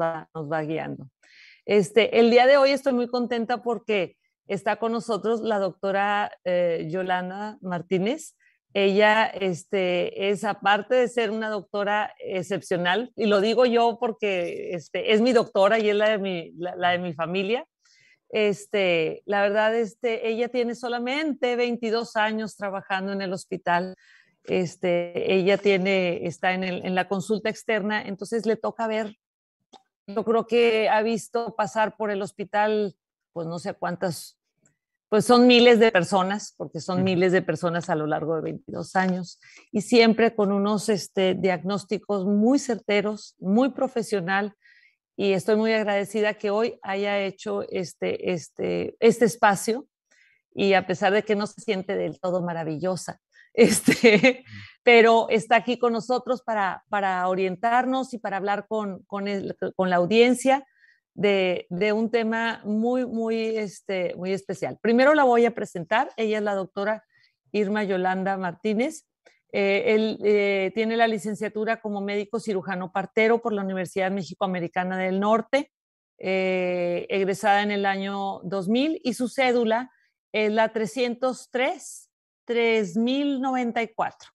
va, nos va guiando. Este, el día de hoy estoy muy contenta porque está con nosotros la doctora eh, Yolanda Martínez. Ella este, es, aparte de ser una doctora excepcional, y lo digo yo porque este, es mi doctora y es la de mi, la, de mi familia, este, la verdad, este, ella tiene solamente 22 años trabajando en el hospital. Este, ella tiene, está en, en la consulta externa, entonces le toca ver, yo creo que ha visto pasar por el hospital, pues no sé cuántas pues son miles de personas, porque son miles de personas a lo largo de 22 años, y siempre con unos este, diagnósticos muy certeros, muy profesional, y estoy muy agradecida que hoy haya hecho este, este, este espacio, y a pesar de que no se siente del todo maravillosa, este, pero está aquí con nosotros para, para orientarnos y para hablar con, con, con la audiencia de, un tema muy, muy, este, muy especial. Primero la voy a presentar. Ella es la doctora Irma Yolanda Martínez. Eh, él eh, tiene la licenciatura como médico cirujano partero por la Universidad México-Americana del Norte, eh, egresada en el año 2000, y su cédula es la 303 3094.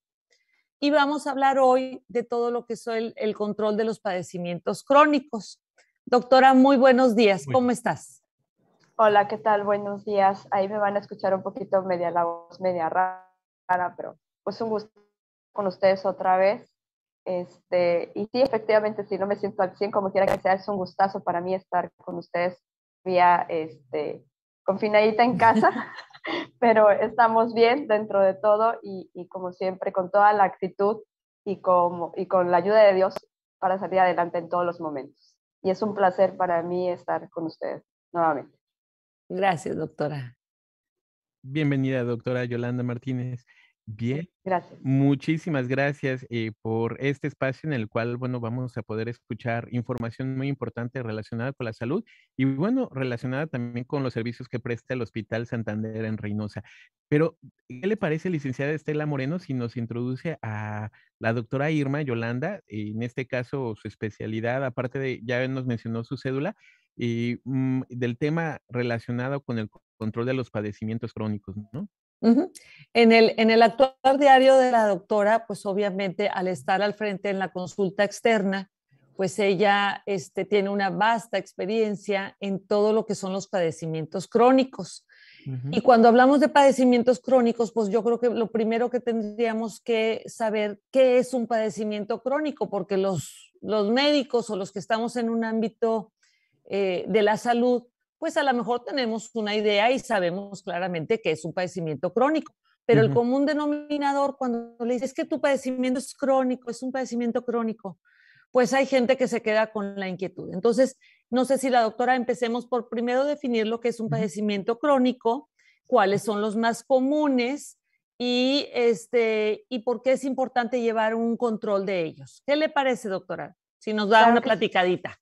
Y vamos a hablar hoy de todo lo que es el control de los padecimientos crónicos. Doctora, muy buenos días. ¿Cómo estás? Hola, ¿qué tal? Buenos días. Ahí me van a escuchar un poquito media la voz, media rara, pero pues un gusto con ustedes otra vez. Este, y sí, efectivamente, si no me siento al 100, como quiera que sea, es un gustazo para mí estar con ustedes vía este, confinadita en casa, pero estamos bien dentro de todo y, y, como siempre, con toda la actitud y, como, y con la ayuda de Dios para salir adelante en todos los momentos y es un placer para mí estar con ustedes nuevamente. Gracias, doctora. Bienvenida, doctora Yolanda Martínez. Bien. Gracias. Muchísimas gracias eh, por este espacio en el cual, bueno, vamos a poder escuchar información muy importante relacionada con la salud y, bueno, relacionada también con los servicios que presta el Hospital Santander en Reynosa. Pero, ¿qué le parece, licenciada Estela Moreno, si nos introduce a la doctora Irma Yolanda, en este caso su especialidad, aparte de, ya nos mencionó su cédula, y mm, del tema relacionado con el control de los padecimientos crónicos, ¿no? En, el, en el actual diario de la doctora, pues obviamente al estar al frente en la consulta externa, pues ella este, tiene una vasta experiencia en todo lo que son los padecimientos crónicos. Y cuando hablamos de padecimientos crónicos, pues yo creo que lo primero que tendríamos que saber qué es un padecimiento crónico, porque los, los médicos o los que estamos en un ámbito eh, de la salud, pues a lo mejor tenemos una idea y sabemos claramente que es un padecimiento crónico. Pero el común denominador, cuando le dices que tu padecimiento es crónico, es un padecimiento crónico, pues hay gente que se queda con la inquietud. Entonces, no sé si la doctora empecemos por primero definir lo que es un padecimiento crónico, cuáles son los más comunes y, este, y por qué es importante llevar un control de ellos. ¿Qué le parece, doctora? Si nos da una platicadita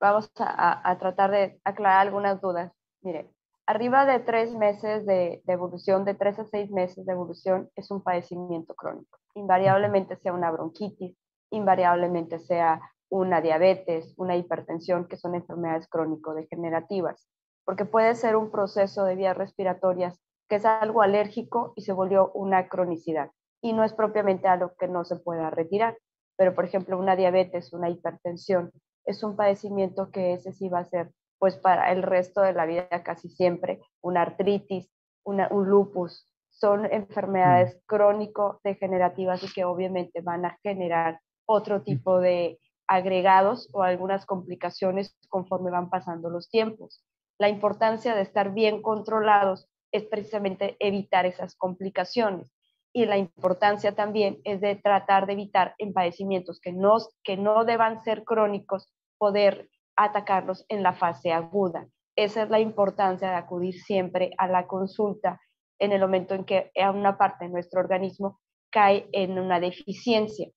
vamos a, tratar de aclarar algunas dudas. Mire, arriba de tres meses de, evolución, de tres a seis meses de evolución, es un padecimiento crónico. Invariablemente sea una bronquitis, invariablemente sea una diabetes, una hipertensión, que son enfermedades crónico-degenerativas, porque puede ser un proceso de vías respiratorias que es algo alérgico y se volvió una cronicidad, y no es propiamente algo que no se pueda retirar, pero por ejemplo una diabetes, una hipertensión, es un padecimiento que ese sí va a ser, pues para el resto de la vida casi siempre, una artritis, una, un lupus, son enfermedades mm. crónico-degenerativas y que obviamente van a generar otro tipo de agregados o algunas complicaciones conforme van pasando los tiempos. La importancia de estar bien controlados es precisamente evitar esas complicaciones y la importancia también es de tratar de evitar en padecimientos que no, que no deban ser crónicos poder atacarlos en la fase aguda. Esa es la importancia de acudir siempre a la consulta en el momento en que una parte de nuestro organismo cae en una deficiencia,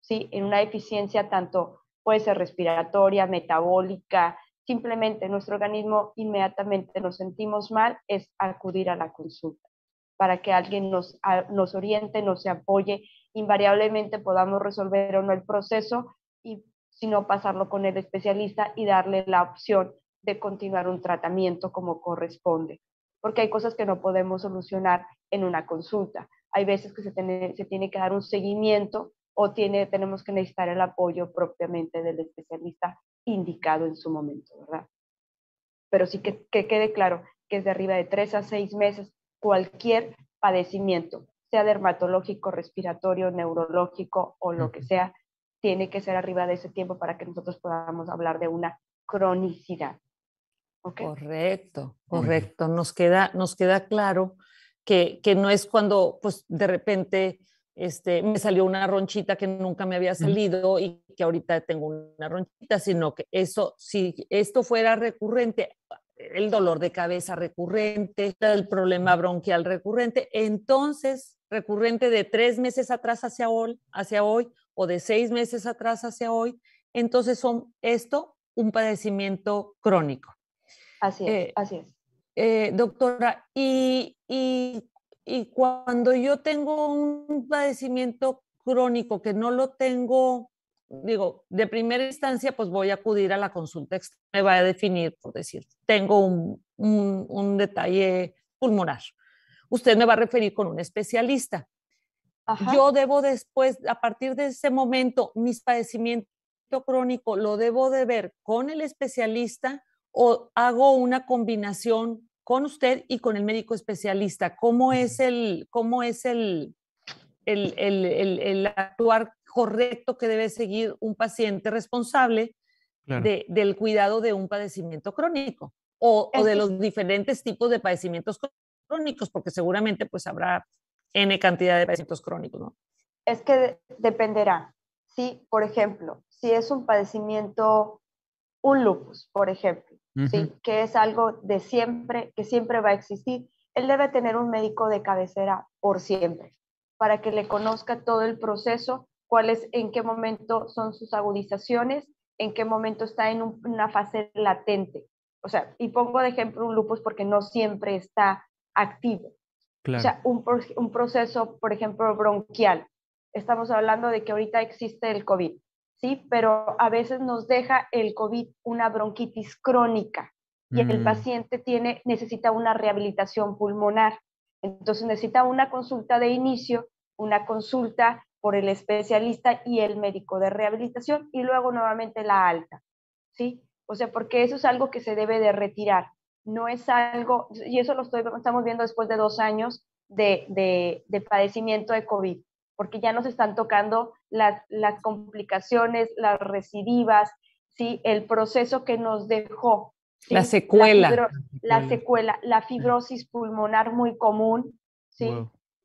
¿sí? En una deficiencia tanto puede ser respiratoria, metabólica, simplemente nuestro organismo inmediatamente nos sentimos mal, es acudir a la consulta para que alguien nos, nos oriente, nos apoye, invariablemente podamos resolver o no el proceso y sino pasarlo con el especialista y darle la opción de continuar un tratamiento como corresponde, porque hay cosas que no podemos solucionar en una consulta. Hay veces que se tiene, se tiene que dar un seguimiento o tiene, tenemos que necesitar el apoyo propiamente del especialista indicado en su momento, ¿verdad? Pero sí que, que quede claro que es de arriba de tres a seis meses cualquier padecimiento, sea dermatológico, respiratorio, neurológico o lo que sea, tiene que ser arriba de ese tiempo para que nosotros podamos hablar de una cronicidad. Correcto, correcto. Nos queda, nos queda claro que, que, no es cuando pues de repente este, me salió una ronchita que nunca me había salido y que ahorita tengo una ronchita, sino que eso, si esto fuera recurrente, el dolor de cabeza recurrente, el problema bronquial recurrente, entonces recurrente de tres meses atrás hacia hoy, hacia hoy o de seis meses atrás hacia hoy, entonces son esto un padecimiento crónico. Así es, eh, así es. Eh, doctora, y, y, y cuando yo tengo un padecimiento crónico que no lo tengo, digo, de primera instancia, pues voy a acudir a la consulta externa, me va a definir, por decir, tengo un, un, un detalle pulmonar. Usted me va a referir con un especialista. Yo debo después, a partir de ese momento, mis padecimientos crónico lo debo de ver con el especialista o hago una combinación con usted y con el médico especialista? ¿Cómo es el, cómo es el, el, el, actuar correcto que debe seguir un paciente responsable de, del cuidado de un padecimiento crónico o, o, de los diferentes tipos de padecimientos crónicos? Porque seguramente pues habrá N cantidad de padecimientos crónicos, ¿no? Es que dependerá. Si, por ejemplo, si es un padecimiento, un lupus, por ejemplo, ¿sí? que es algo de siempre, que siempre va a existir, él debe tener un médico de cabecera por siempre, para que le conozca todo el proceso, cuál es, en qué momento son sus agudizaciones, en qué momento está en una fase latente. O sea, y pongo de ejemplo un lupus porque no siempre está activo. O sea, un, un proceso, por ejemplo, bronquial. Estamos hablando de que ahorita existe el COVID. ¿sí? Pero a veces nos deja el COVID una bronquitis crónica y el mm. paciente tiene, necesita una rehabilitación pulmonar. Entonces necesita una consulta de inicio, una consulta por el especialista y el médico de rehabilitación y luego nuevamente la alta, ¿sí? O sea, porque eso es algo que se debe de retirar. No es algo, y eso lo estoy, estamos viendo después de dos años de, de, de padecimiento de COVID porque ya nos están tocando las, las complicaciones, las recidivas, ¿sí? el proceso que nos dejó. La secuela. La, secuela, la fibrosis pulmonar muy común, ¿sí?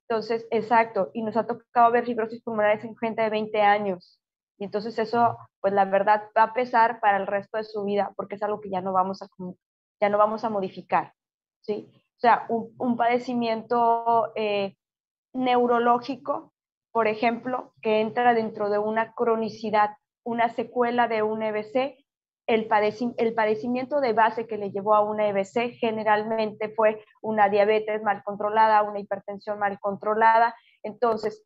Entonces, exacto, y nos ha tocado ver fibrosis pulmonares en gente de 20 años. Y entonces eso, pues la verdad, va a pesar para el resto de su vida, porque es algo que ya no vamos a, ya no vamos a modificar, ¿sí? O sea, un, un padecimiento eh, neurológico por ejemplo, que entra dentro de una cronicidad, una secuela de un EBC, el, padecimiento de base que le llevó a una EBC generalmente fue una diabetes mal controlada, una hipertensión mal controlada. Entonces,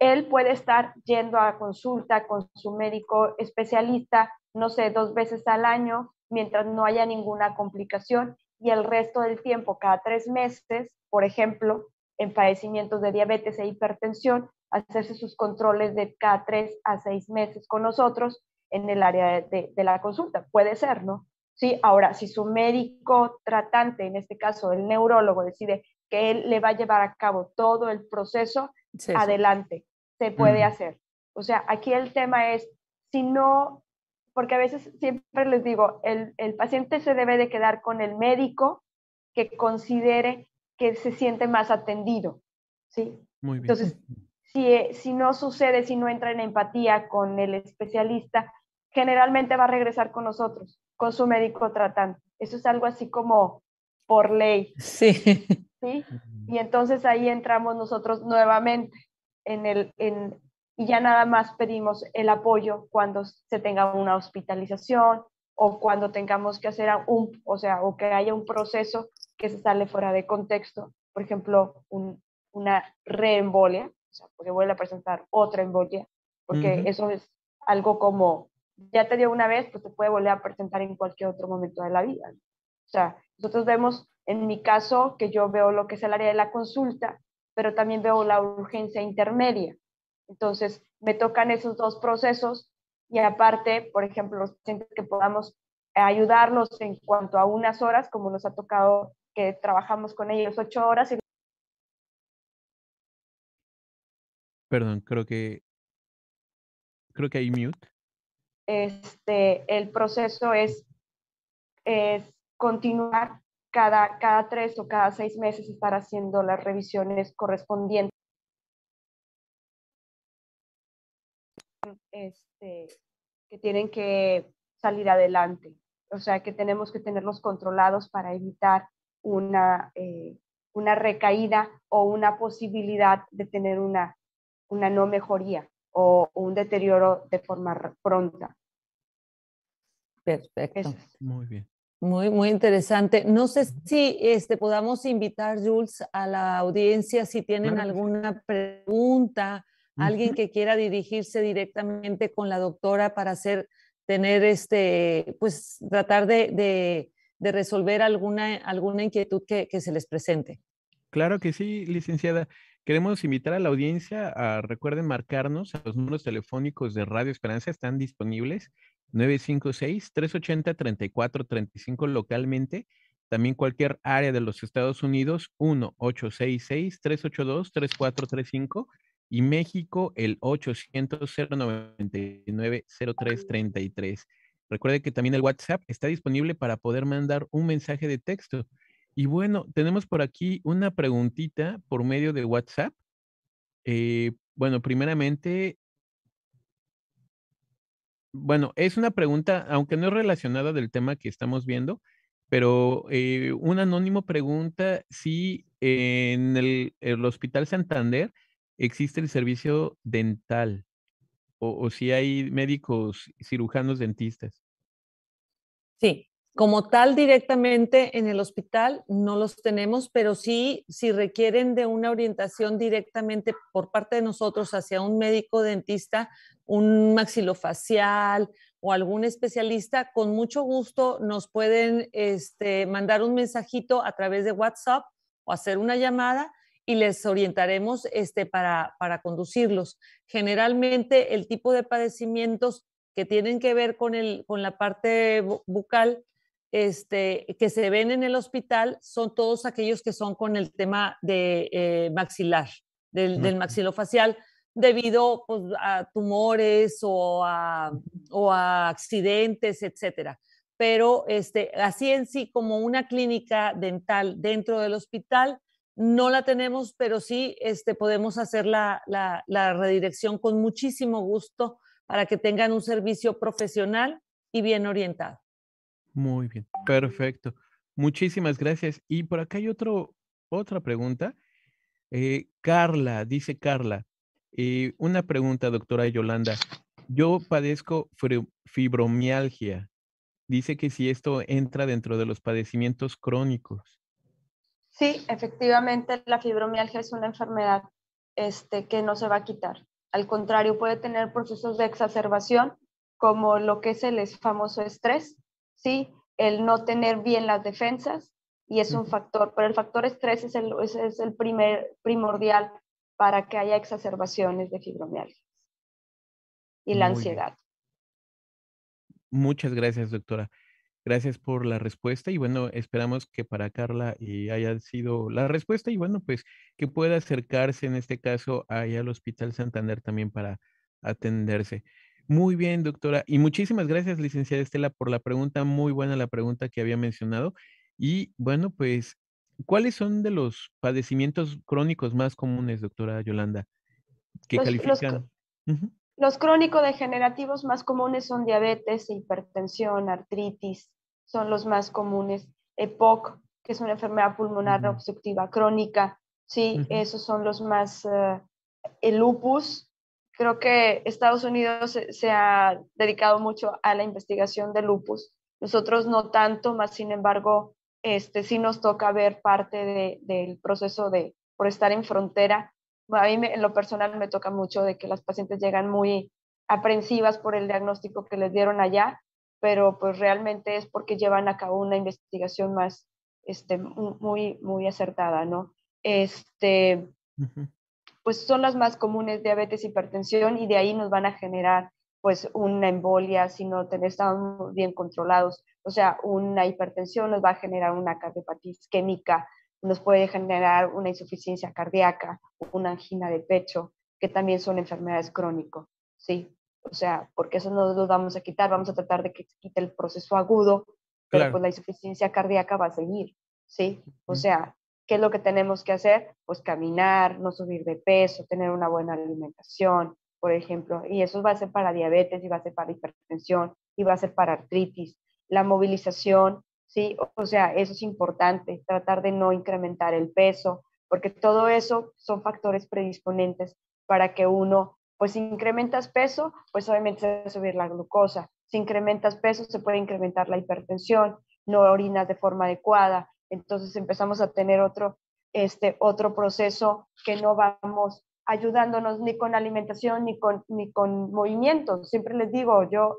él puede estar yendo a consulta con su médico especialista, no sé, dos veces al año, mientras no haya ninguna complicación, y el resto del tiempo, cada tres meses, por ejemplo, en padecimientos de diabetes e hipertensión, hacerse sus controles de cada tres a seis meses con nosotros en el área de, la consulta. Puede ser, ¿no? Sí, ahora, si su médico tratante, en este caso el neurólogo, decide que él le va a llevar a cabo todo el proceso, adelante, se puede hacer. O sea, aquí el tema es, si no, porque a veces siempre les digo, el, el paciente se debe de quedar con el médico que considere que se siente más atendido, ¿sí? Muy bien. Entonces, si, si no sucede, si no entra en empatía con el especialista, generalmente va a regresar con nosotros, con su médico tratante. Eso es algo así como por ley. Sí. ¿sí? Y entonces ahí entramos nosotros nuevamente en el, en, y ya nada más pedimos el apoyo cuando se tenga una hospitalización o cuando tengamos que hacer un, o sea, o que haya un proceso que se sale fuera de contexto, por ejemplo, un, una reembolia, o sea, porque vuelve a presentar otra embolia, porque eso es algo como ya te dio una vez, pues te puede volver a presentar en cualquier otro momento de la vida. O sea, nosotros vemos, en mi caso, que yo veo lo que es el área de la consulta, pero también veo la urgencia intermedia. Entonces, me tocan esos dos procesos y aparte, por ejemplo, los pacientes que podamos ayudarlos en cuanto a unas horas, como nos ha tocado que trabajamos con ellos ocho horas. Y... Perdón, creo que creo que hay mute. Este, el proceso es, es continuar cada, cada tres o cada seis meses estar haciendo las revisiones correspondientes. Este, que tienen que salir adelante. O sea, que tenemos que tenerlos controlados para evitar una, eh, una recaída o una posibilidad de tener una, una no mejoría o un deterioro de forma pronta. Perfecto. Muy bien. Muy, muy interesante. No sé si este, podamos invitar, Jules, a la audiencia si tienen alguna pregunta, alguien que quiera dirigirse directamente con la doctora para hacer, tener este, pues tratar de, de, resolver alguna, alguna inquietud que, que, se les presente. Claro que sí, licenciada. Queremos invitar a la audiencia a, recuerden marcarnos, a los números telefónicos de Radio Esperanza están disponibles 956-380-3435 localmente. También cualquier área de los Estados Unidos, 1-866-382-3435 y México, el 800-099-0333. Recuerde que también el WhatsApp está disponible para poder mandar un mensaje de texto. Y bueno, tenemos por aquí una preguntita por medio de WhatsApp. Eh, bueno, primeramente, bueno, es una pregunta, aunque no es relacionada del tema que estamos viendo, pero eh, un anónimo pregunta si en el, Hospital Santander existe el servicio dental o, si hay médicos cirujanos dentistas. Sí, como tal directamente en el hospital no los tenemos, pero sí, si requieren de una orientación directamente por parte de nosotros hacia un médico dentista, un maxilofacial o algún especialista, con mucho gusto nos pueden este, mandar un mensajito a través de WhatsApp o hacer una llamada y les orientaremos este, para, para conducirlos. Generalmente el tipo de padecimientos que tienen que ver con, el, con la parte bucal este, que se ven en el hospital son todos aquellos que son con el tema de eh, maxilar, del, del maxilofacial debido pues, a tumores o a, o a accidentes, etcétera. Pero este, así en sí, como una clínica dental dentro del hospital, no la tenemos, pero sí este, podemos hacer la, la, la redirección con muchísimo gusto para que tengan un servicio profesional y bien orientado. Muy bien, perfecto. Muchísimas gracias. Y por acá hay otro, otra pregunta. Eh, Carla, dice Carla, eh, una pregunta, doctora Yolanda. Yo padezco fibromialgia. Dice que si esto entra dentro de los padecimientos crónicos. Sí, efectivamente, la fibromialgia es una enfermedad este, que no se va a quitar. Al contrario, puede tener procesos de exacerbación, como lo que es el famoso estrés, ¿sí? el no tener bien las defensas, y es un factor, pero el factor estrés es el, es el primer, primordial para que haya exacerbaciones de fibromialgia y la ansiedad. Muchas gracias, doctora. Gracias por la respuesta y bueno, esperamos que para Carla y haya sido la respuesta y bueno, pues que pueda acercarse en este caso allá al Hospital Santander también para atenderse. Muy bien, doctora. Y muchísimas gracias, licenciada Estela, por la pregunta. Muy buena la pregunta que había mencionado. Y bueno, pues ¿Cuáles son de los padecimientos crónicos más comunes, doctora Yolanda, que los, califican? Los, crónicos degenerativos más comunes son diabetes, hipertensión, artritis, son los más comunes. EPOC, que es una enfermedad pulmonar obstructiva crónica, sí, esos son los más. Eh, el lupus, creo que Estados Unidos se, se, ha dedicado mucho a la investigación de lupus. Nosotros no tanto, más sin embargo, este, sí nos toca ver parte del proceso de, por estar en frontera. A mí en lo personal me toca mucho de que las pacientes llegan muy aprensivas por el diagnóstico que les dieron allá, pero pues realmente es porque llevan a cabo una investigación más este, muy, muy acertada, ¿no? Este, Pues son las más comunes, diabetes, hipertensión, y de ahí nos van a generar pues una embolia si no estamos bien controlados. O sea, una hipertensión nos va a generar una cardiopatía isquémica, nos puede generar una insuficiencia cardíaca, una angina de pecho, que también son enfermedades crónicas, ¿sí? O sea, porque eso no lo vamos a quitar, vamos a tratar de que se quite el proceso agudo, pero pues la insuficiencia cardíaca va a seguir, ¿sí? O sea, ¿qué es lo que tenemos que hacer? Pues caminar, no subir de peso, tener una buena alimentación, por ejemplo, y eso va a ser para diabetes, y va a ser para hipertensión, y va a ser para artritis. La movilización, ¿sí? O sea, eso es importante, tratar de no incrementar el peso, porque todo eso son factores predisponentes para que uno pues si incrementas peso, pues obviamente se va a subir la glucosa. Si incrementas peso, se puede incrementar la hipertensión, no orinas de forma adecuada. Entonces empezamos a tener otro, este, otro proceso que no vamos ayudándonos ni con alimentación ni con, ni con movimiento. Siempre les digo, yo,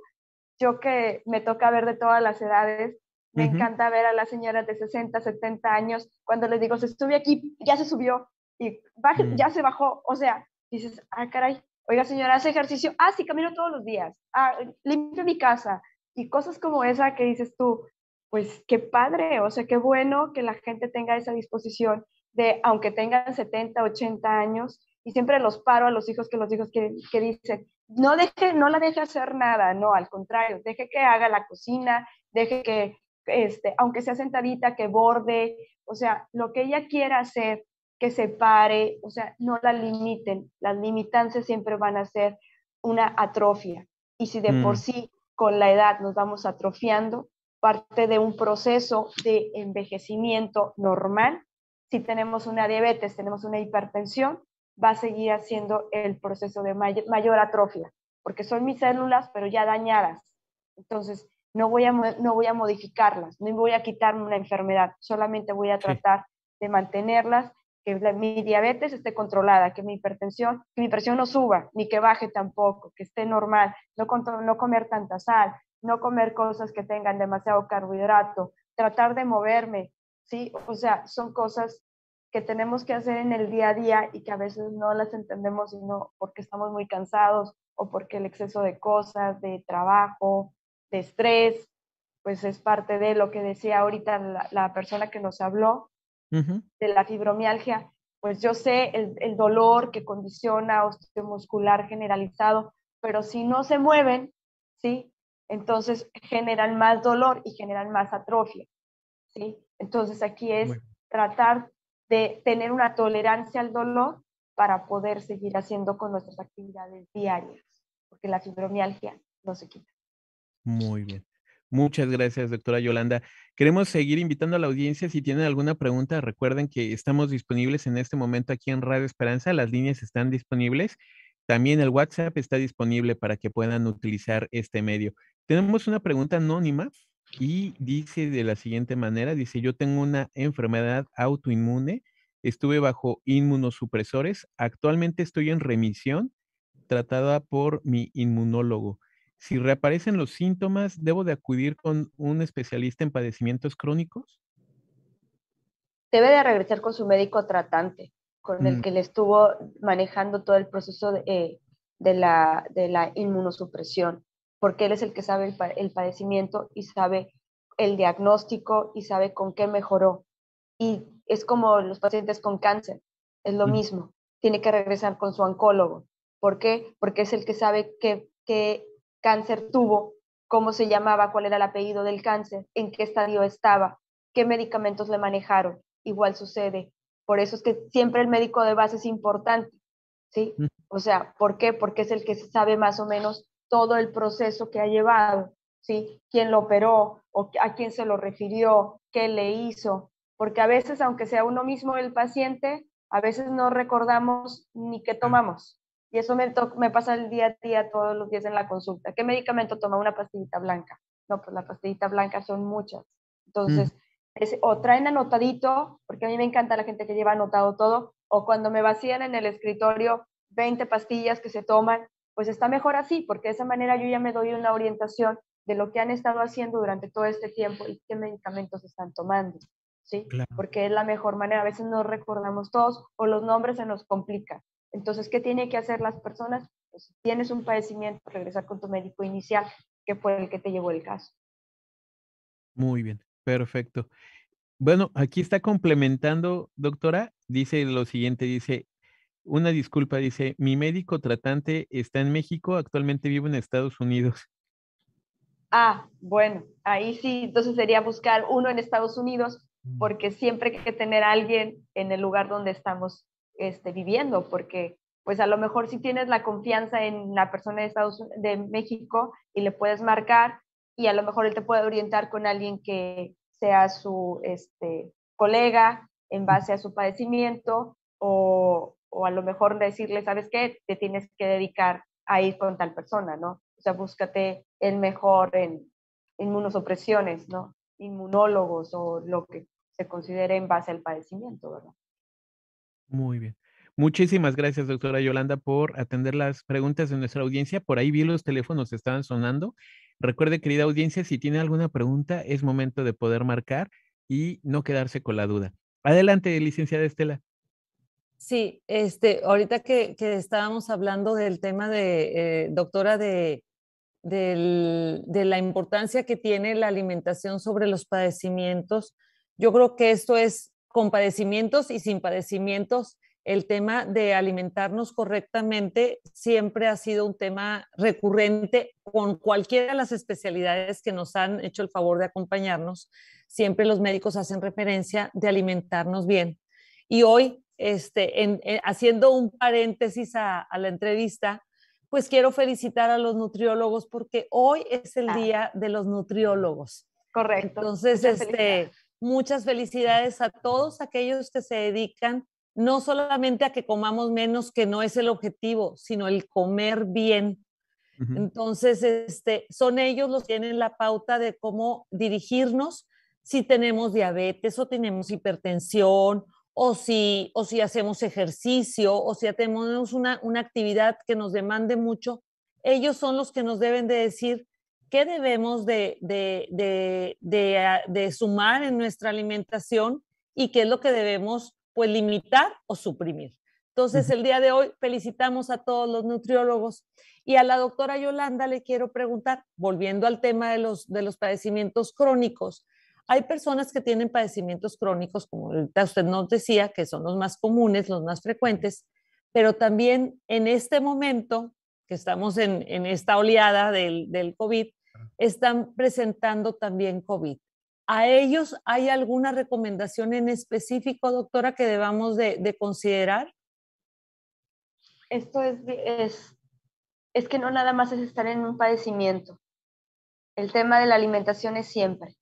yo que me toca ver de todas las edades, me encanta ver a las señoras de 60, 70 años, cuando les digo, se sube aquí, ya se subió y mm. ya se bajó. O sea, dices, ah, caray, Oiga, señora, ¿hace ejercicio? Ah, sí, camino todos los días. Ah, limpio mi casa. Y cosas como esa que dices tú, pues qué padre, o sea, qué bueno que la gente tenga esa disposición de, aunque tengan 70, 80 años, y siempre los paro a los hijos que los hijos que, que dicen, no, deje, no la deje hacer nada, no, al contrario, deje que haga la cocina, deje que, este, aunque sea sentadita, que borde, o sea, lo que ella quiera hacer, que se pare, o sea, no la limiten. Las limitantes siempre van a ser una atrofia. Y si de por mm. sí con la edad nos vamos atrofiando, parte de un proceso de envejecimiento normal, si tenemos una diabetes, tenemos una hipertensión, va a seguir haciendo el proceso de mayor, atrofia, porque son mis células, pero ya dañadas. Entonces, no voy, a, no voy a modificarlas, no voy a quitarme una enfermedad, solamente voy a tratar de mantenerlas que mi diabetes esté controlada, que mi hipertensión, que mi presión no suba, ni que baje tampoco, que esté normal, no, no comer tanta sal, no comer cosas que tengan demasiado carbohidrato, tratar de moverme, ¿sí? O sea, son cosas que tenemos que hacer en el día a día y que a veces no las entendemos sino porque estamos muy cansados o porque el exceso de cosas, de trabajo, de estrés, pues es parte de lo que decía ahorita la, la persona que nos habló, de la fibromialgia, pues yo sé el, el dolor que condiciona osteomuscular generalizado, pero si no se mueven, ¿sí? Entonces generan más dolor y generan más atrofia, ¿sí? Entonces aquí es tratar de tener una tolerancia al dolor para poder seguir haciendo con nuestras actividades diarias, porque la fibromialgia no se quita. Muy bien. Muchas gracias, doctora Yolanda. Queremos seguir invitando a la audiencia. Si tienen alguna pregunta, recuerden que estamos disponibles en este momento aquí en Radio Esperanza. Las líneas están disponibles. También el WhatsApp está disponible para que puedan utilizar este medio. Tenemos una pregunta anónima y dice de la siguiente manera, dice, yo tengo una enfermedad autoinmune, estuve bajo inmunosupresores, actualmente estoy en remisión, tratada por mi inmunólogo si reaparecen los síntomas, ¿debo de acudir con un especialista en padecimientos crónicos? Debe de regresar con su médico tratante, con el mm. que le estuvo manejando todo el proceso de, eh, la, de la, inmunosupresión, porque él es el que sabe el, el, padecimiento y sabe el diagnóstico y sabe con qué mejoró. Y es como los pacientes con cáncer, es lo mismo. Tiene que regresar con su oncólogo. ¿Por qué? Porque es el que sabe qué, qué cáncer tuvo, cómo se llamaba, cuál era el apellido del cáncer, en qué estadio estaba, qué medicamentos le manejaron. Igual sucede. Por eso es que siempre el médico de base es importante, ¿sí? O sea, ¿por qué? Porque es el que sabe más o menos todo el proceso que ha llevado, ¿sí? ¿Quién lo operó o a quién se lo refirió, qué le hizo? Porque a veces, aunque sea uno mismo el paciente, a veces no recordamos ni qué tomamos. Y eso me, me pasa el día a día, todos los días en la consulta. ¿Qué medicamento toma? Una pastillita blanca. No, pues la pastillita blanca son muchas. Entonces, mm. o traen anotadito, porque a mí me encanta la gente que lleva anotado todo, o cuando me vacían en el escritorio 20 pastillas que se toman, pues está mejor así, porque de esa manera yo ya me doy una orientación de lo que han estado haciendo durante todo este tiempo y qué medicamentos están tomando, ¿sí? Porque es la mejor manera. A veces no recordamos todos o los nombres se nos complican. Entonces, ¿qué tienen que hacer las personas? Pues, si tienes un padecimiento, regresar con tu médico inicial, que fue el que te llevó el caso. Muy bien, perfecto. Bueno, aquí está complementando, doctora, dice lo siguiente, dice, una disculpa, dice, mi médico tratante está en México, actualmente vivo en Estados Unidos. Ah, bueno, ahí sí, entonces sería buscar uno en Estados Unidos, mm. porque siempre hay que tener a alguien en el lugar donde estamos este, viviendo, porque pues a lo mejor si tienes la confianza en la persona de Estados de México y le puedes marcar y a lo mejor él te puede orientar con alguien que sea su este, colega en base a su padecimiento o, o a lo mejor decirle, ¿sabes qué? Te tienes que dedicar a ir con tal persona, ¿no? O sea, búscate el mejor en inmunosupresiones, ¿no? Inmunólogos o lo que se considere en base al padecimiento, ¿verdad? Muy bien. Muchísimas gracias, doctora Yolanda, por atender las preguntas de nuestra audiencia. Por ahí vi los teléfonos estaban sonando. Recuerde, querida audiencia, si tiene alguna pregunta, es momento de poder marcar y no quedarse con la duda. Adelante, licenciada Estela. Sí, este, ahorita que, estábamos hablando del tema de, eh, doctora, de, de la importancia que tiene la alimentación sobre los padecimientos, yo creo que esto es con padecimientos y sin padecimientos el tema de alimentarnos correctamente siempre ha sido un tema recurrente con cualquiera de las especialidades que nos han hecho el favor de acompañarnos. Siempre los médicos hacen referencia de alimentarnos bien. Y hoy, este, en, haciendo un paréntesis a, la entrevista, pues quiero felicitar a los nutriólogos porque hoy es el día de los nutriólogos. Correcto. Entonces, este, muchas felicidades a todos aquellos que se dedican no solamente a que comamos menos, que no es el objetivo, sino el comer bien. Entonces, este, son ellos los que tienen la pauta de cómo dirigirnos si tenemos diabetes o tenemos hipertensión o si, o si hacemos ejercicio o si tenemos una, una actividad que nos demande mucho. Ellos son los que nos deben de decir qué debemos de, de, de, de, sumar en nuestra alimentación y qué es lo que debemos pues limitar o suprimir. Entonces, el día de hoy felicitamos a todos los nutriólogos y a la doctora Yolanda le quiero preguntar, volviendo al tema de los, de los padecimientos crónicos, hay personas que tienen padecimientos crónicos, como usted nos decía, que son los más comunes, los más frecuentes, pero también en este momento que estamos en, en esta oleada del, del COVID, están presentando también COVID. ¿A ellos hay alguna recomendación en específico, doctora, que debamos de, considerar? Esto es, es, es que no nada más es estar en un padecimiento. El tema de la alimentación es siempre.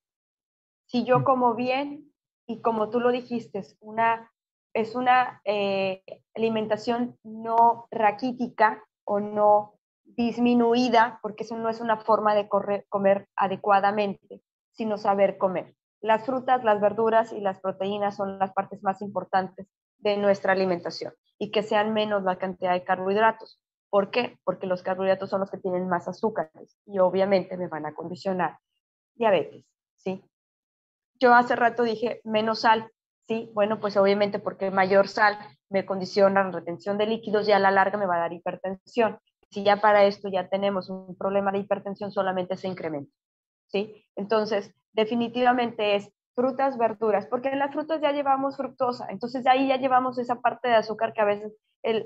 Si yo mm. como bien y como tú lo dijiste, una, es una eh, alimentación no raquítica o no disminuida, porque eso no es una forma de comer adecuadamente sino saber comer. Las frutas, las verduras y las proteínas son las partes más importantes de nuestra alimentación y que sean menos la cantidad de carbohidratos. ¿Por qué? Porque los carbohidratos son los que tienen más azúcares y obviamente me van a condicionar diabetes, ¿sí? Yo hace rato dije menos sal, ¿sí? Bueno, pues obviamente porque mayor sal me condiciona la retención de líquidos y a la larga me va a dar hipertensión. Si ya para esto ya tenemos un problema de hipertensión, solamente se incrementa. ¿sí? Entonces, definitivamente es frutas, verduras, porque en las frutas ya llevamos fructosa, entonces de ahí ya llevamos esa parte de azúcar que a veces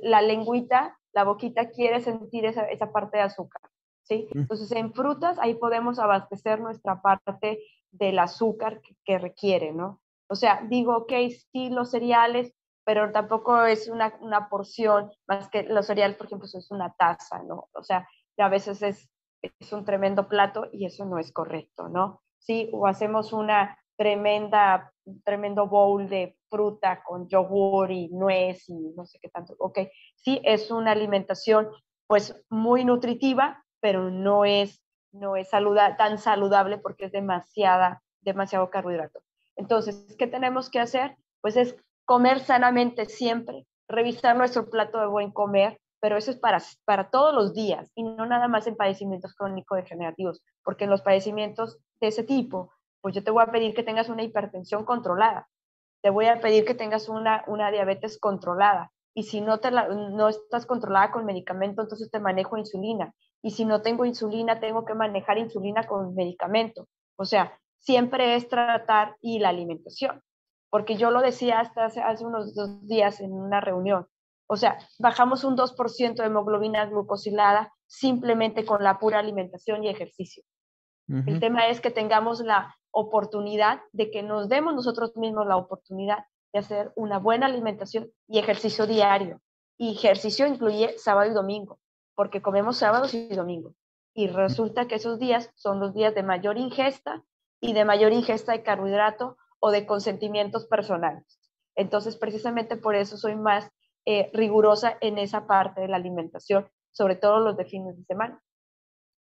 la lengüita, la boquita quiere sentir esa, parte de azúcar, ¿sí? Entonces en frutas ahí podemos abastecer nuestra parte del azúcar que, requiere, ¿no? O sea, digo, ok, sí, los cereales, pero tampoco es una, una porción, más que los cereales, por ejemplo, es una taza, ¿no? O sea, a veces es es un tremendo plato y eso no es correcto, ¿no? Sí, o hacemos una tremenda, un tremendo bowl de fruta con yogur y nuez y no sé qué tanto. Ok, sí, es una alimentación pues muy nutritiva, pero no es, no es tan saludable porque es demasiada, demasiado carbohidrato. Entonces, ¿qué tenemos que hacer? Pues es comer sanamente siempre, revisar nuestro plato de buen comer, pero eso es para, para todos los días y no nada más en padecimientos crónico-degenerativos, porque en los padecimientos de ese tipo, pues yo te voy a pedir que tengas una hipertensión controlada, te voy a pedir que tengas una, una diabetes controlada, y si no, te no estás controlada con medicamento, entonces te manejo insulina. Y si no tengo insulina, tengo que manejar insulina con medicamento. O sea, siempre es tratar y la alimentación. Porque yo lo decía hasta hace, hace unos dos días en una reunión. O sea, bajamos un 2% de hemoglobina glucosilada simplemente con la pura alimentación y ejercicio. El tema es que tengamos la oportunidad de que nos demos nosotros mismos la oportunidad de hacer una buena alimentación y ejercicio diario. Y ejercicio incluye sábado y domingo, porque comemos sábados y domingo. Y resulta que esos días son los días de mayor ingesta y de mayor ingesta de carbohidrato o de consentimientos personales. Entonces, precisamente por eso soy más eh, rigurosa en esa parte de la alimentación, sobre todo los de fines de semana,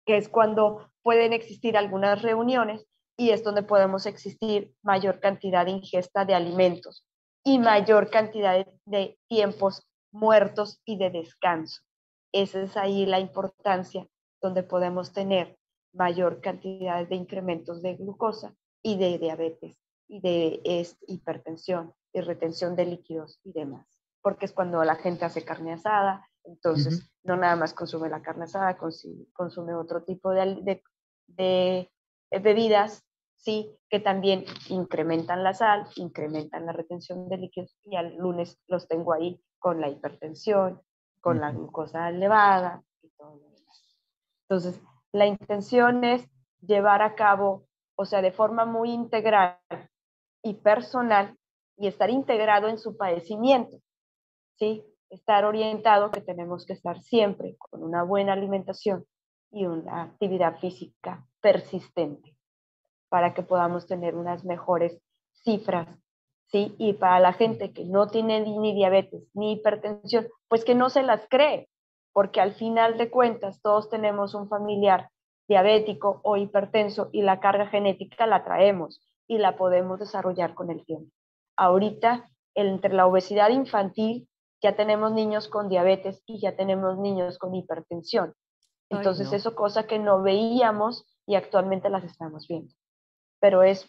que es cuando pueden existir algunas reuniones y es donde podemos existir mayor cantidad de ingesta de alimentos y mayor cantidad de, tiempos muertos y de descanso. Esa es ahí la importancia donde podemos tener mayor cantidad de incrementos de glucosa y de diabetes y de hipertensión y retención de líquidos y demás. Porque es cuando la gente hace carne asada, entonces no nada más consume la carne asada, consume otro tipo de, de bebidas ¿sí? que también incrementan la sal, incrementan la retención de líquidos y al lunes los tengo ahí con la hipertensión, con la glucosa elevada y todo lo demás. Entonces, la intención es llevar a cabo, o sea, de forma muy integral y personal y estar integrado en su padecimiento, ¿sí? Estar orientado que tenemos que estar siempre con una buena alimentación y una actividad física persistente para que podamos tener unas mejores cifras, ¿sí? Y para la gente que no tiene ni diabetes ni hipertensión, pues que no se las cree, porque al final de cuentas todos tenemos un familiar diabético o hipertenso y la carga genética la traemos y la podemos desarrollar con el tiempo. Ahorita, entre la obesidad infantil, ya tenemos niños con diabetes y ya tenemos niños con hipertensión. Entonces, eso cosa que no veíamos y actualmente las estamos viendo pero es,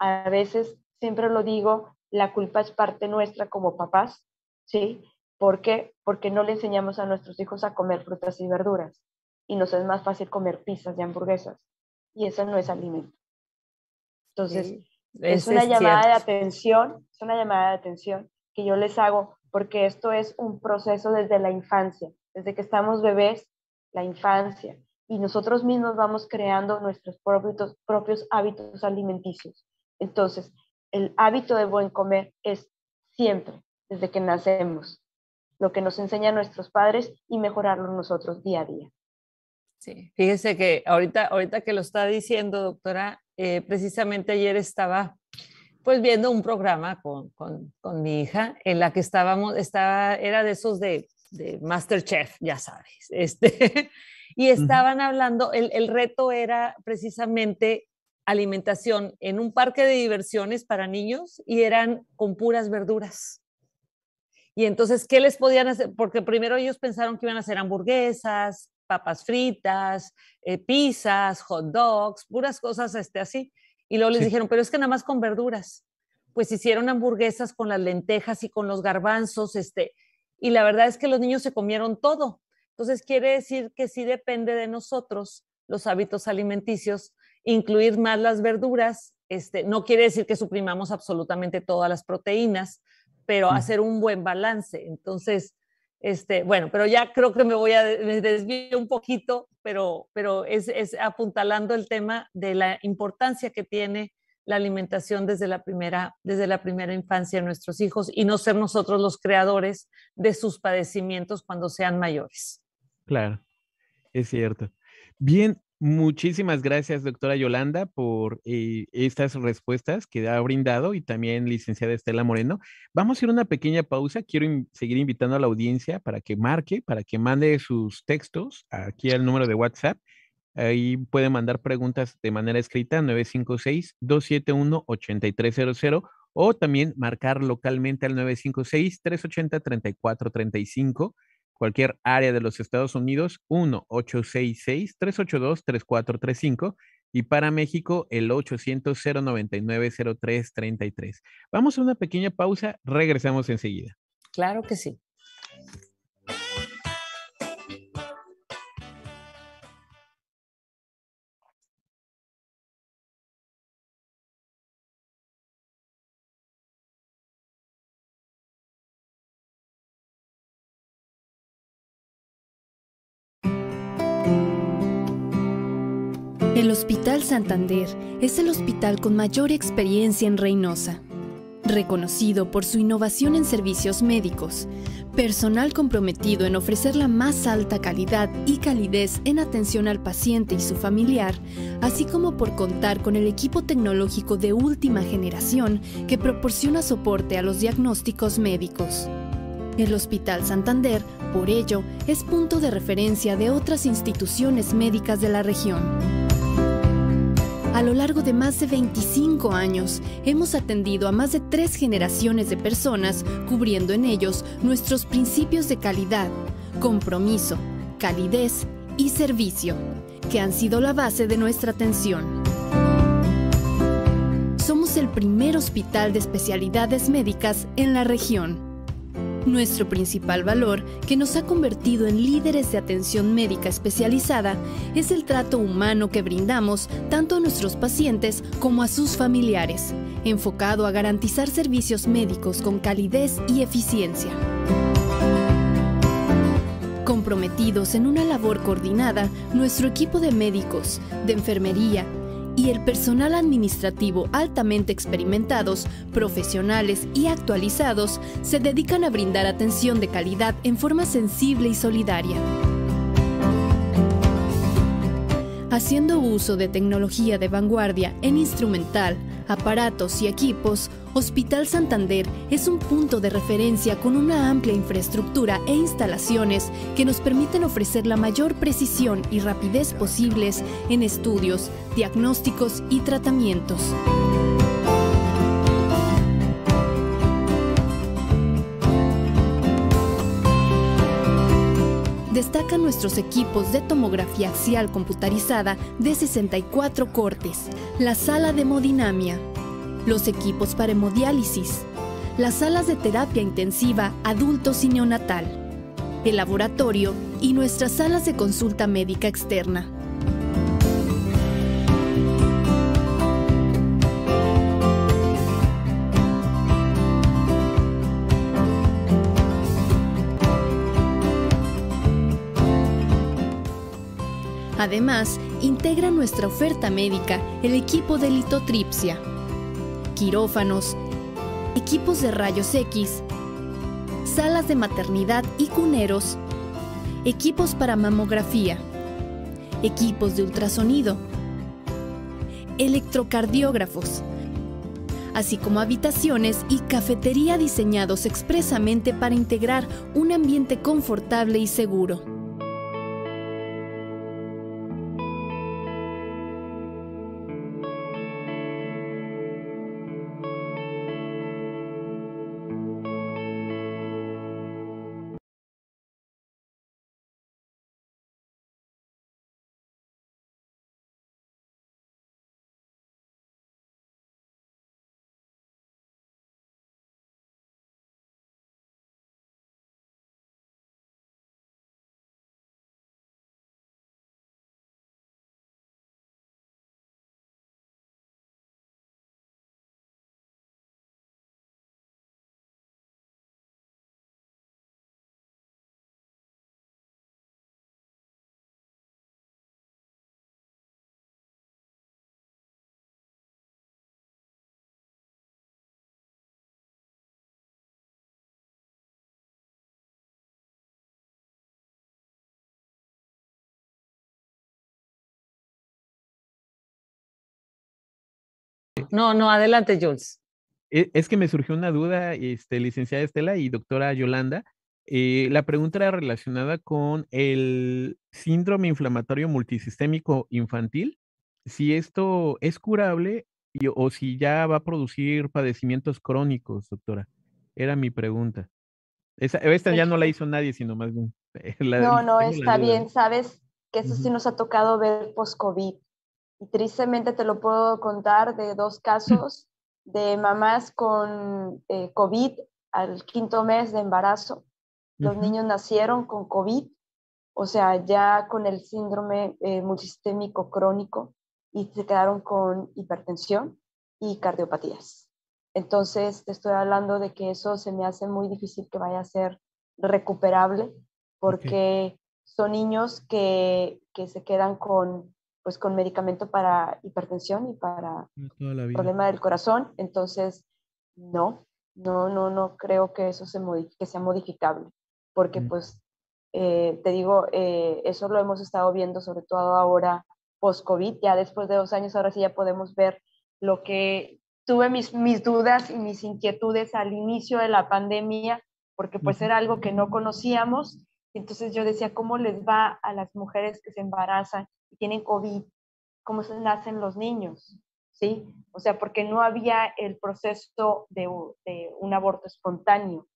a veces, siempre lo digo, la culpa es parte nuestra como papás, ¿sí? ¿Por qué? Porque no le enseñamos a nuestros hijos a comer frutas y verduras y nos es más fácil comer pizzas y hamburguesas y eso no es alimento. Entonces, es una llamada de atención, es una llamada de atención que yo les hago porque esto es un proceso desde la infancia, desde que estamos bebés, la infancia, y nosotros mismos vamos creando nuestros propios, propios hábitos alimenticios. Entonces, el hábito de buen comer es siempre, desde que nacemos, lo que nos enseñan nuestros padres y mejorarlo nosotros día a día. Sí, fíjese que ahorita, ahorita que lo está diciendo, doctora, eh, precisamente ayer estaba pues viendo un programa con, con, con, mi hija en la que estábamos, estaba, era de esos de, de Masterchef, ya sabes, este, y estaban hablando, el, el reto era precisamente alimentación en un parque de diversiones para niños y eran con puras verduras. Y entonces, ¿qué les podían hacer? Porque primero ellos pensaron que iban a hacer hamburguesas, papas fritas, eh, pizzas, hot dogs, puras cosas este, así. Y luego les dijeron, pero es que nada más con verduras. Pues hicieron hamburguesas con las lentejas y con los garbanzos, este, y la verdad es que los niños se comieron todo. Entonces, quiere decir que sí depende de nosotros los hábitos alimenticios, incluir más las verduras. Este, no quiere decir que suprimamos absolutamente todas las proteínas, pero hacer un buen balance. Entonces, este, bueno, pero ya creo que me voy a desviar un poquito, pero, pero es, es apuntalando el tema de la importancia que tiene la alimentación desde la primera, desde la primera infancia de nuestros hijos y no ser nosotros los creadores de sus padecimientos cuando sean mayores. Claro, es cierto. Bien, muchísimas gracias, doctora Yolanda, por eh, estas respuestas que ha brindado y también licenciada Estela Moreno. Vamos a ir a una pequeña pausa. Quiero seguir invitando a la audiencia para que marque, para que mande sus textos aquí al número de WhatsApp. Ahí puede mandar preguntas de manera escrita 956-271-8300 o también marcar localmente al 956-380-3435 cualquier área de los Estados Unidos, 1-866-382-3435 y para México el 800-099-0333. Vamos a una pequeña pausa, regresamos enseguida. Claro que sí. Hospital Santander es el hospital con mayor experiencia en Reynosa. Reconocido por su innovación en servicios médicos, personal comprometido en ofrecer la más alta calidad y calidez en atención al paciente y su familiar, así como por contar con el equipo tecnológico de última generación que proporciona soporte a los diagnósticos médicos. El Hospital Santander, por ello, es punto de referencia de otras instituciones médicas de la región. A lo largo de más de 25 años, hemos atendido a más de tres generaciones de personas, cubriendo en ellos nuestros principios de calidad, compromiso, calidez y servicio, que han sido la base de nuestra atención. Somos el primer hospital de especialidades médicas en la región. Nuestro principal valor, que nos ha convertido en líderes de atención médica especializada, es el trato humano que brindamos tanto a nuestros pacientes como a sus familiares, enfocado a garantizar servicios médicos con calidez y eficiencia. Comprometidos en una labor coordinada, nuestro equipo de médicos, de enfermería, y el personal administrativo altamente experimentados, profesionales y actualizados se dedican a brindar atención de calidad en forma sensible y solidaria. Haciendo uso de tecnología de vanguardia en instrumental, aparatos y equipos, Hospital Santander es un punto de referencia con una amplia infraestructura e instalaciones que nos permiten ofrecer la mayor precisión y rapidez posibles en estudios, diagnósticos y tratamientos. destacan nuestros equipos de tomografía axial computarizada de 64 cortes, la sala de hemodinamia, los equipos para hemodiálisis, las salas de terapia intensiva adultos y neonatal, el laboratorio y nuestras salas de consulta médica externa. Además, integra nuestra oferta médica el equipo de litotripsia, quirófanos, equipos de rayos X, salas de maternidad y cuneros, equipos para mamografía, equipos de ultrasonido, electrocardiógrafos, así como habitaciones y cafetería diseñados expresamente para integrar un ambiente confortable y seguro. No, no, adelante, Jules. E, es que me surgió una duda, este, licenciada Estela y doctora Yolanda. Eh, la pregunta era relacionada con el síndrome inflamatorio multisistémico infantil, si esto es curable o si ya va a producir padecimientos crónicos, doctora. Era mi pregunta. esta ya no la hizo nadie, sino más bien. no, no, está bien. Sabes que eso sí nos ha tocado ver post-COVID. Y tristemente te lo puedo contar de dos casos de mamás con eh, COVID al quinto mes de embarazo. Los niños nacieron con COVID, o sea, ya con el síndrome eh, multisistémico crónico y se quedaron con hipertensión y cardiopatías. Entonces, te estoy hablando de que eso se me hace muy difícil que vaya a ser recuperable porque son niños que, que, se quedan con, pues, con medicamento para hipertensión y para problema del corazón. Entonces, no, no, no, no creo que eso se que sea modificable, porque mm. pues, eh, te digo, eh, eso lo hemos estado viendo sobre todo ahora post-COVID, ya después de dos años, ahora sí ya podemos ver lo que tuve mis, mis dudas y mis inquietudes al inicio de la pandemia, porque pues era algo que no conocíamos. Entonces yo decía, ¿cómo les va a las mujeres que se embarazan y tienen COVID? ¿Cómo se nacen los niños? ¿Sí? O sea, porque no había el proceso de, de un aborto espontáneo,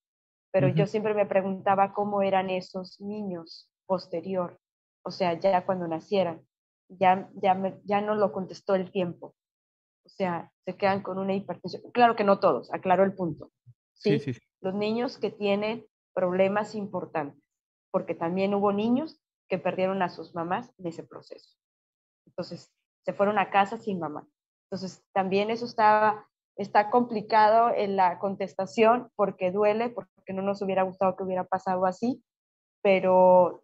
pero yo siempre me preguntaba cómo eran esos niños posterior, o sea, ya cuando nacieran. Ya, ya, ya no lo contestó el tiempo o sea, se quedan con una hipertensión. Claro que no todos, aclaro el punto. ¿sí? Los niños que tienen problemas importantes, porque también hubo niños que perdieron a sus mamás en ese proceso. Entonces, se fueron a casa sin mamá. Entonces, también eso está, está complicado en la contestación porque duele, porque no nos hubiera gustado que hubiera pasado así, pero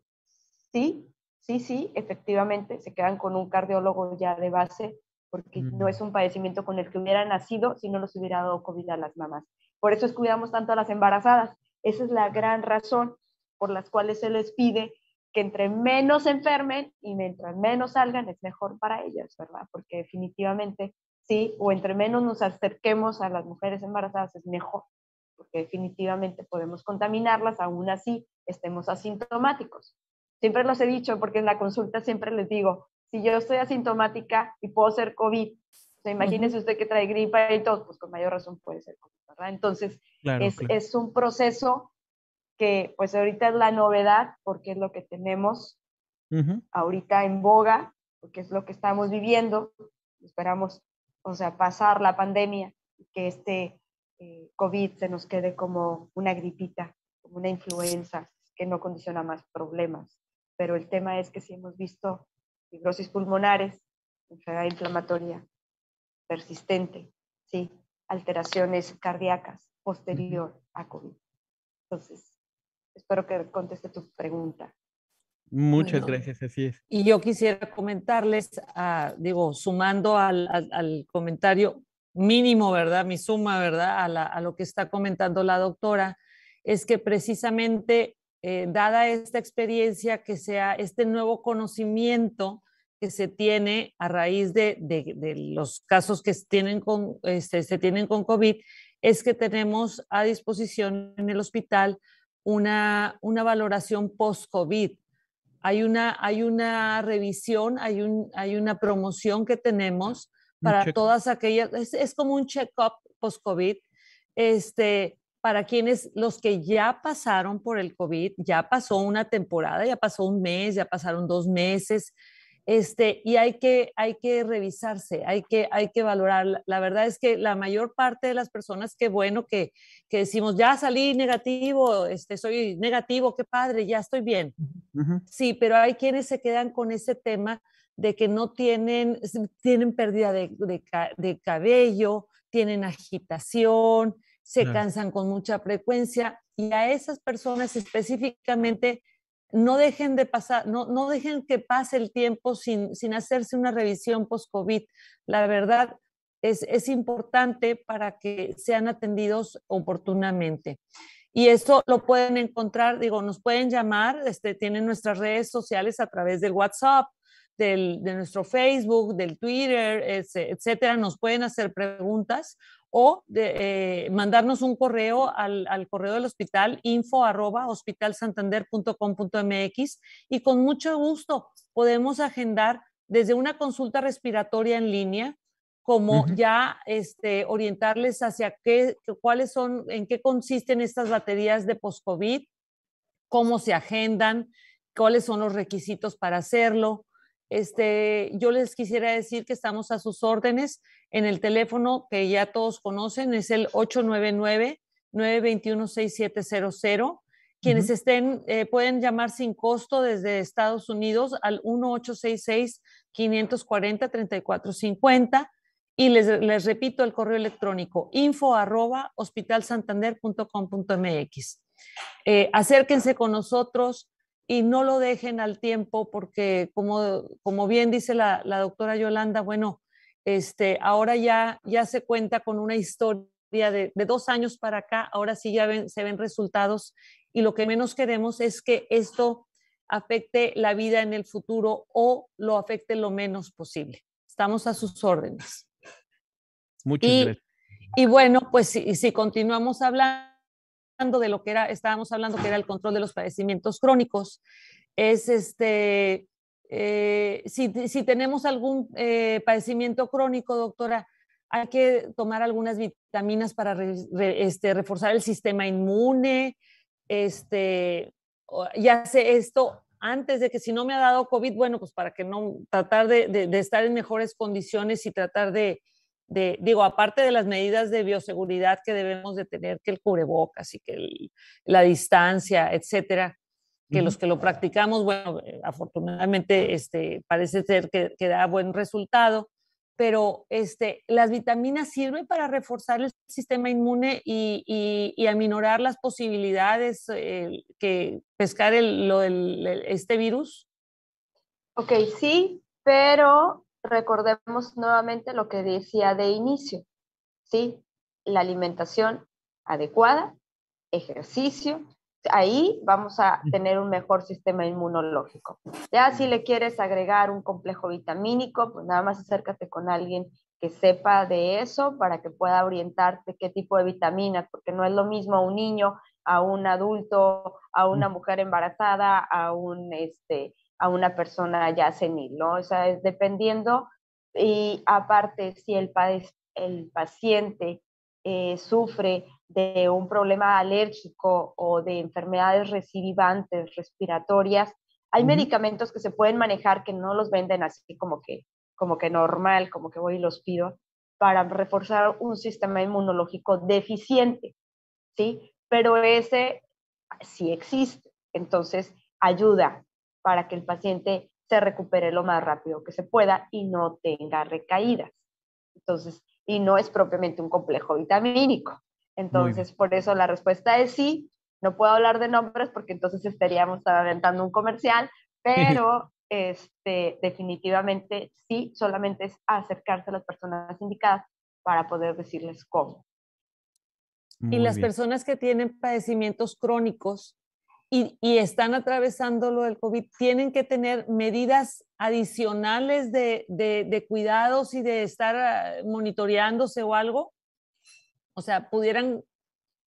sí, sí, sí, efectivamente, se quedan con un cardiólogo ya de base porque no es un padecimiento con el que hubiera nacido si no nos hubiera dado COVID a las mamás. Por eso es cuidamos tanto a las embarazadas. Esa es la gran razón por las cuales se les pide que entre menos se enfermen y mientras menos salgan es mejor para ellas, ¿verdad? Porque definitivamente sí, o entre menos nos acerquemos a las mujeres embarazadas es mejor, porque definitivamente podemos contaminarlas, aún así estemos asintomáticos. Siempre los he dicho porque en la consulta siempre les digo, si yo estoy asintomática y puedo ser COVID, o sea, imagínese usted que trae gripa y todo, pues con mayor razón puede ser COVID, ¿verdad? Entonces, es, es, un proceso que pues ahorita es la novedad porque es lo que tenemos ahorita en boga, porque es lo que estamos viviendo. Esperamos, o sea, pasar la pandemia y que este eh, COVID se nos quede como una gripita, como una influenza que no condiciona más problemas. Pero el tema es que si hemos visto fibrosis pulmonares, enfermedad inflamatoria persistente, ¿sí? alteraciones cardíacas posterior a COVID. Entonces, espero que conteste tu pregunta. Muchas gracias, así es. Y yo quisiera comentarles, ah, digo, sumando al, al, comentario mínimo, ¿verdad? Mi suma, ¿verdad? A, a, lo que está comentando la doctora, es que precisamente eh, dada esta experiencia, que sea este nuevo conocimiento que se tiene a raíz de, los casos que tienen con, este, se tienen con COVID, es que tenemos a disposición en el hospital una, una valoración post-COVID. Hay una, hay una revisión, hay, un, hay una promoción que tenemos para todas aquellas, es, es como un check-up post-COVID, este, para quienes, los que ya pasaron por el COVID, ya pasó una temporada, ya pasó un mes, ya pasaron dos meses, este, y hay que, hay que revisarse, hay que, hay que valorar. La verdad es que la mayor parte de las personas, qué bueno que, que decimos, ya salí negativo, este, soy negativo, qué padre, ya estoy bien. Sí, pero hay quienes se quedan con ese tema de que no tienen, tienen pérdida de, de, de cabello, tienen agitación, se cansan con mucha frecuencia y a esas personas específicamente no dejen de pasar, no, no dejen que pase el tiempo sin, sin hacerse una revisión post-COVID. La verdad es, es importante para que sean atendidos oportunamente. Y eso lo pueden encontrar, digo, nos pueden llamar, este, tienen nuestras redes sociales a través del WhatsApp, del, de nuestro Facebook, del Twitter, etcétera. Nos pueden hacer preguntas o de, eh, mandarnos un correo al, correo del hospital info arroba hospitalsantander.com.mx y con mucho gusto podemos agendar desde una consulta respiratoria en línea como ya este, orientarles hacia qué, cuáles son, en qué consisten estas baterías de post-COVID, cómo se agendan, cuáles son los requisitos para hacerlo. Este, yo les quisiera decir que estamos a sus órdenes en el teléfono que ya todos conocen, es el 899-921-6700. Quienes estén eh, pueden llamar sin costo desde Estados Unidos al 1866-540-3450 y les, les, repito el correo electrónico info arroba hospitalsantander.com.mx. Eh, acérquense con nosotros y no lo dejen al tiempo porque como, como bien dice la, la doctora Yolanda, bueno, este, ahora ya, ya se cuenta con una historia de, de, dos años para acá, ahora sí ya ven, se ven resultados y lo que menos queremos es que esto afecte la vida en el futuro o lo afecte lo menos posible. Estamos a sus órdenes. Muchas y, gracias. Y bueno, pues si, si continuamos hablando de lo que era, estábamos hablando que era el control de los padecimientos crónicos, es este, eh, si, si, tenemos algún eh, padecimiento crónico, doctora, hay que tomar algunas vitaminas para este, reforzar el sistema inmune, este, ya sé esto antes de que si no me ha dado COVID, bueno, pues para que no, tratar de, de estar en mejores condiciones y tratar de, de, digo, aparte de las medidas de bioseguridad que debemos de tener, que el cubrebocas y que el, la distancia, etcétera, que uh -huh. los que lo practicamos, bueno, eh, afortunadamente este, parece ser que, que da buen resultado, pero este, las vitaminas sirven para reforzar el sistema inmune y, y, y aminorar las posibilidades eh, que pescar el, lo del, este virus. Ok, sí, pero recordemos nuevamente lo que decía de inicio, ¿sí? La alimentación adecuada, ejercicio, ahí vamos a tener un mejor sistema inmunológico. Ya si le quieres agregar un complejo vitamínico, pues nada más acércate con alguien que sepa de eso para que pueda orientarte qué tipo de vitaminas, porque no es lo mismo un niño, a un adulto, a una mujer embarazada, a un este a una persona ya senil, ¿no? O sea, es dependiendo y aparte si el, el paciente eh, sufre de un problema alérgico o de enfermedades recidivantes respiratorias, hay uh -huh. medicamentos que se pueden manejar que no los venden así como que, como que normal, como que voy y los pido, para reforzar un sistema inmunológico deficiente, ¿sí? Pero ese sí existe, entonces ayuda para que el paciente se recupere lo más rápido que se pueda y no tenga recaídas. Entonces, y no es propiamente un complejo vitamínico. Entonces, por eso la respuesta es sí. No puedo hablar de nombres porque entonces estaríamos aventando un comercial, pero este, definitivamente sí, solamente es acercarse a las personas indicadas para poder decirles cómo. Muy y las bien. personas que tienen padecimientos crónicos, y, y, están atravesando lo del COVID, tienen que tener medidas adicionales de, de, de, cuidados y de estar ah, monitoreándose o algo? O sea, pudieran,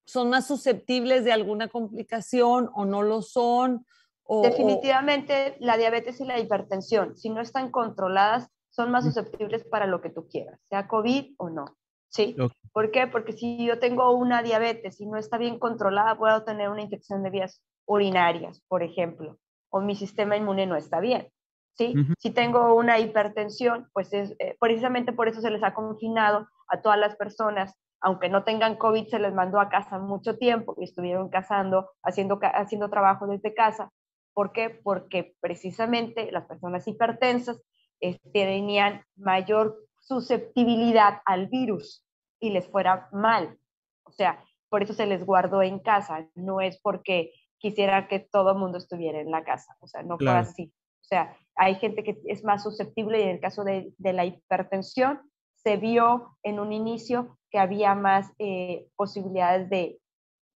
son más susceptibles de alguna complicación o no lo son. O, Definitivamente o... la diabetes y la hipertensión, si no están controladas, son más susceptibles para lo que tú quieras, sea COVID o no. ¿Sí? Okay. ¿Por qué? Porque si yo tengo una diabetes y no está bien controlada, puedo tener una infección de vías urinarias, por ejemplo, o mi sistema inmune no está bien. ¿sí? Uh -huh. Si tengo una hipertensión, pues es, eh, precisamente por eso se les ha confinado a todas las personas, aunque no tengan COVID, se les mandó a casa mucho tiempo y estuvieron casando, haciendo, haciendo trabajo desde casa. ¿Por qué? Porque precisamente las personas hipertensas eh, tenían mayor susceptibilidad al virus y les fuera mal. O sea, por eso se les guardó en casa, no es porque quisiera que todo el mundo estuviera en la casa, o sea, no claro. fue así. O sea, hay gente que es más susceptible y en el caso de, de la hipertensión se vio en un inicio que había más eh, posibilidades de,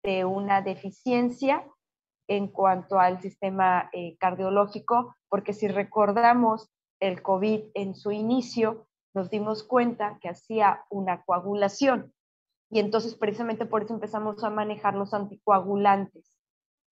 de, una deficiencia en cuanto al sistema eh, cardiológico, porque si recordamos el COVID en su inicio, nos dimos cuenta que hacía una coagulación y entonces precisamente por eso empezamos a manejar los anticoagulantes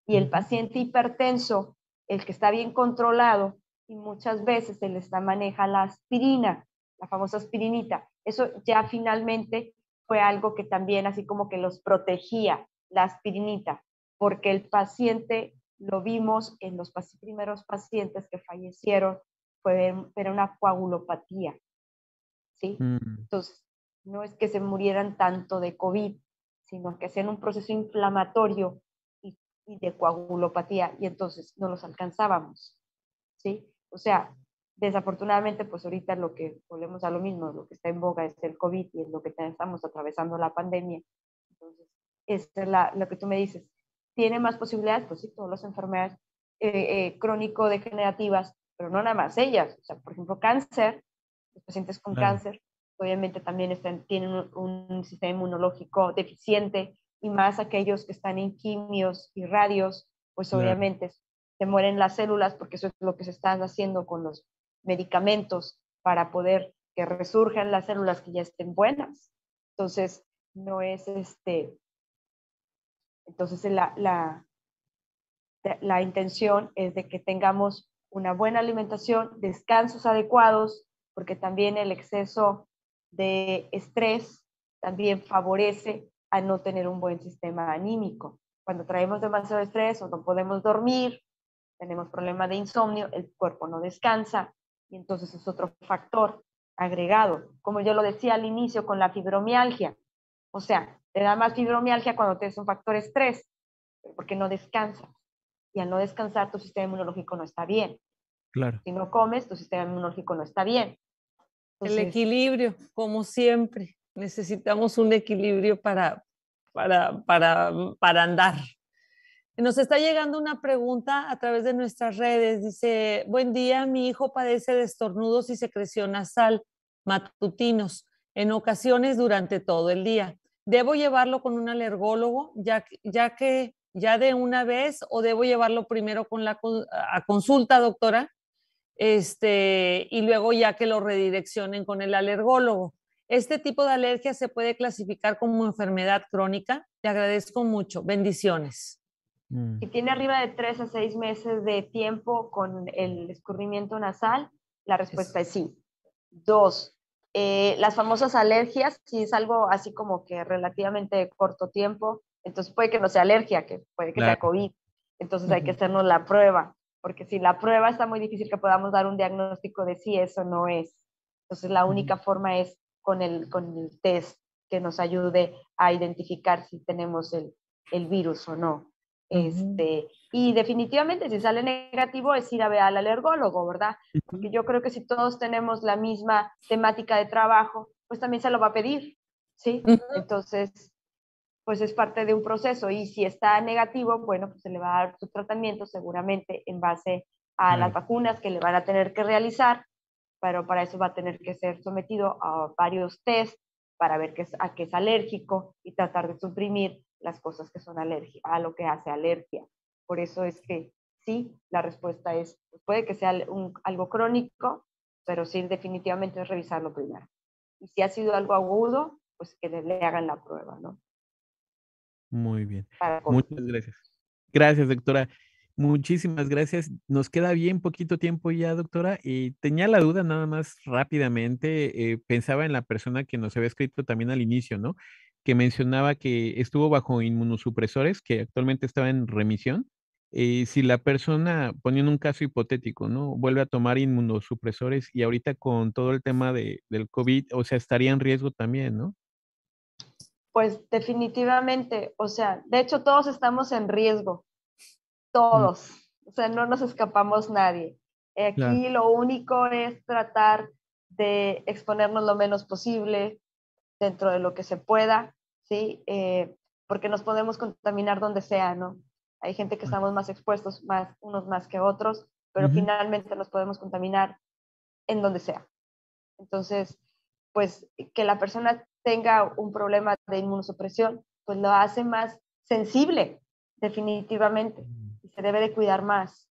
y el paciente hipertenso, el que está bien controlado, y muchas veces se les maneja la aspirina, la famosa aspirinita. Eso ya finalmente fue algo que también así como que los protegía, la aspirinita, porque el paciente lo vimos en los primeros pacientes que fallecieron, fue era una coagulopatía, ¿sí? Mm. Entonces, no es que se murieran tanto de COVID, sino que hacían un proceso inflamatorio y, de coagulopatía, y entonces no los alcanzábamos, ¿sí? O sea, desafortunadamente, pues ahorita lo que volvemos a lo mismo, lo que está en boga es el COVID y es lo que estamos atravesando la pandemia. Entonces, es lo que tú me dices. ¿Tiene más posibilidades? Pues sí, todas las enfermedades eh, eh, crónico-degenerativas, pero no nada más ellas. O sea, por ejemplo, cáncer, los pacientes con cáncer, obviamente también están, tienen un, un, sistema inmunológico deficiente y más aquellos que están en quimios y radios, pues obviamente se mueren las células porque eso es lo que se está haciendo con los medicamentos para poder que resurjan las células que ya estén buenas. Entonces, no es este, entonces la, la, la intención es de que tengamos una buena alimentación, descansos adecuados, porque también el exceso de estrés también favorece a no tener un buen sistema anímico. Cuando traemos demasiado estrés o no podemos dormir, tenemos problemas de insomnio, el cuerpo no descansa, y entonces es otro factor agregado, como yo lo decía al inicio con la fibromialgia. O sea, te da más fibromialgia cuando tienes un factor estrés, porque no descansas. Y al no descansar, tu sistema inmunológico no está bien. Claro. Si no comes, tu sistema inmunológico no está bien. El equilibrio, como siempre. Necesitamos un equilibrio para, para, para, para andar. Nos está llegando una pregunta a través de nuestras redes. Dice, buen día, mi hijo padece de estornudos y secreción nasal matutinos en ocasiones durante todo el día. ¿Debo llevarlo con un alergólogo ya, ya que ya de una vez o debo llevarlo primero con la a consulta, doctora? Este, y luego ya que lo redireccionen con el alergólogo. ¿Este tipo de alergia se puede clasificar como enfermedad crónica? Te agradezco mucho. Bendiciones. Mm. Si tiene arriba de tres a seis meses de tiempo con el escurrimiento nasal, la respuesta es sí. Dos, eh, las famosas alergias, si es algo así como que relativamente corto tiempo, entonces puede que no sea alergia, que puede que sea COVID. Entonces hay que hacernos la prueba, porque si la prueba está muy difícil que podamos dar un diagnóstico de si eso no es. Entonces la única forma es con el, con el test que nos ayude a identificar si tenemos el, el virus o no. Este, y definitivamente si sale negativo es ir a ver al alergólogo, ¿verdad? Porque yo creo que si todos tenemos la misma temática de trabajo, pues también se lo va a pedir, ¿sí? Entonces, pues es parte de un proceso y si está negativo, bueno, pues se le va a dar su tratamiento seguramente en base a las vacunas que le van a tener que realizar, pero para eso va a tener que ser sometido a varios test para ver qué es, a qué es alérgico y tratar de suprimir las cosas que son alergia, a lo que hace alergia. Por eso es que sí, la respuesta es, pues, puede que sea un, algo crónico, pero sí definitivamente es revisarlo primero. Y si ha sido algo agudo, pues que le, hagan la prueba, ¿no? Muy bien. Muchas gracias. Gracias, doctora. Muchísimas gracias. Nos queda bien poquito tiempo ya, doctora. Y tenía la duda nada más rápidamente. Eh, pensaba en la persona que nos había escrito también al inicio, ¿no? que mencionaba que estuvo bajo inmunosupresores, que actualmente estaba en remisión. Eh, si la persona, poniendo un caso hipotético, ¿no? Vuelve a tomar inmunosupresores y ahorita con todo el tema de, del COVID, o sea, estaría en riesgo también, ¿no? Pues definitivamente, o sea, de hecho todos estamos en riesgo, todos, o sea, no nos escapamos nadie. Aquí lo único es tratar de exponernos lo menos posible, dentro de lo que se pueda, ¿sí? Eh, porque nos podemos contaminar donde sea, ¿no? Hay gente que estamos más expuestos, más, unos más que otros, pero finalmente nos podemos contaminar en donde sea. Entonces, pues que la persona tenga un problema de inmunosupresión, pues lo hace más sensible, definitivamente, se debe de cuidar más.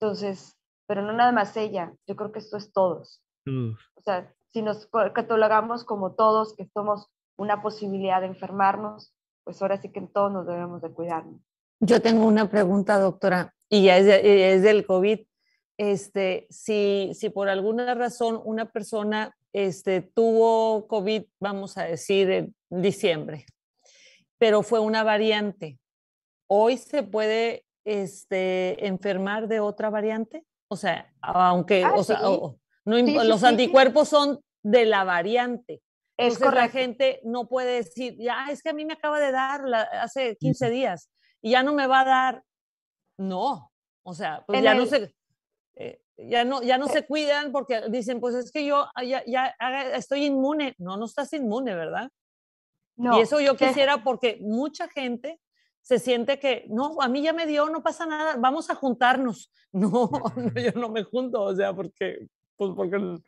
Entonces, pero no nada más ella, yo creo que esto es todos. O sea, si nos catalogamos como todos que somos una posibilidad de enfermarnos, pues ahora sí que todos nos debemos de cuidarnos. Yo tengo una pregunta, doctora, y ya es, del COVID. Este, si, si por alguna razón una persona este, tuvo COVID, vamos a decir, en diciembre, pero fue una variante, hoy se puede este, enfermar de otra variante? O sea, aunque Ah, o sea, sí. no, Sí, los sí, anticuerpos son de la variante. Es Entonces la gente no puede decir, ya es que a mí me acaba de dar la- hace 15 días y ya no me va a dar. No, o sea, pues ya no se, eh, ya no, ya no Eh. se cuidan porque dicen, pues es que yo ah, ya, ya ah, estoy inmune. No, no estás inmune, ¿verdad? No, y eso yo quisiera porque mucha gente se siente que, no, a mí ya me dio, no pasa nada, vamos a juntarnos. No, no, yo no me junto, o sea, porque, pues porque,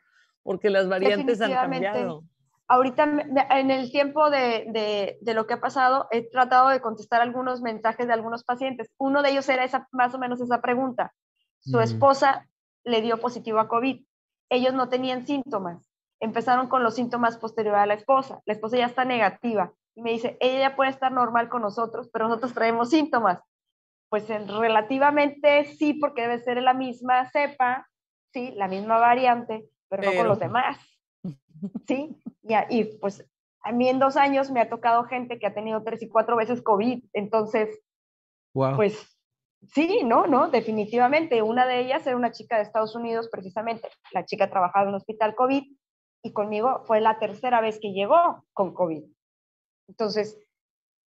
porque las variantes han cambiado. ahorita en el tiempo de, de- de lo que ha pasado, he tratado de contestar algunos mensajes de algunos pacientes. Uno de ellos era esa, más o menos esa pregunta. Su Mm. esposa le dio positivo a COVID. Ellos no tenían síntomas. Empezaron con los síntomas posteriores a la esposa. La esposa ya está negativa y me dice, ella puede estar normal con nosotros, pero nosotros traemos síntomas. Pues en- relativamente sí, porque debe ser la misma cepa, sí, la misma variante, pero, no con los demás. ¿sí? Y, y, pues a mí en dos años me ha tocado gente que ha tenido tres y cuatro veces COVID, entonces, Wow. pues sí, no, no, definitivamente. Una de ellas era una chica de Estados Unidos, precisamente. La chica trabajaba en un hospital COVID y conmigo fue la tercera vez que llegó con COVID. Entonces,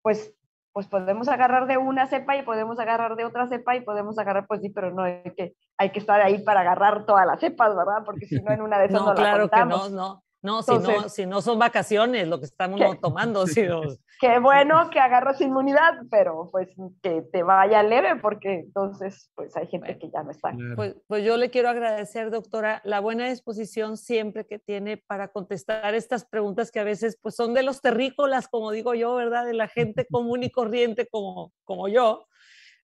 pues, pues podemos agarrar de una cepa y podemos agarrar de otra cepa y podemos agarrar, pues sí, pero no hay que, hay que estar ahí para agarrar todas las cepas, ¿verdad? Porque si no, en una de esas no, No, la que no, contamos. No. Si no, si no son vacaciones lo que estamos ¿Qué? tomando, sino, Qué bueno que agarras inmunidad, pero pues que te vaya leve porque entonces pues hay gente Bueno. que ya no está. Claro. Pues, pues yo le quiero agradecer, doctora, la buena disposición siempre que tiene para contestar estas preguntas que a veces pues son de los terrícolas, como digo yo, ¿verdad? De la gente común y corriente como, como yo,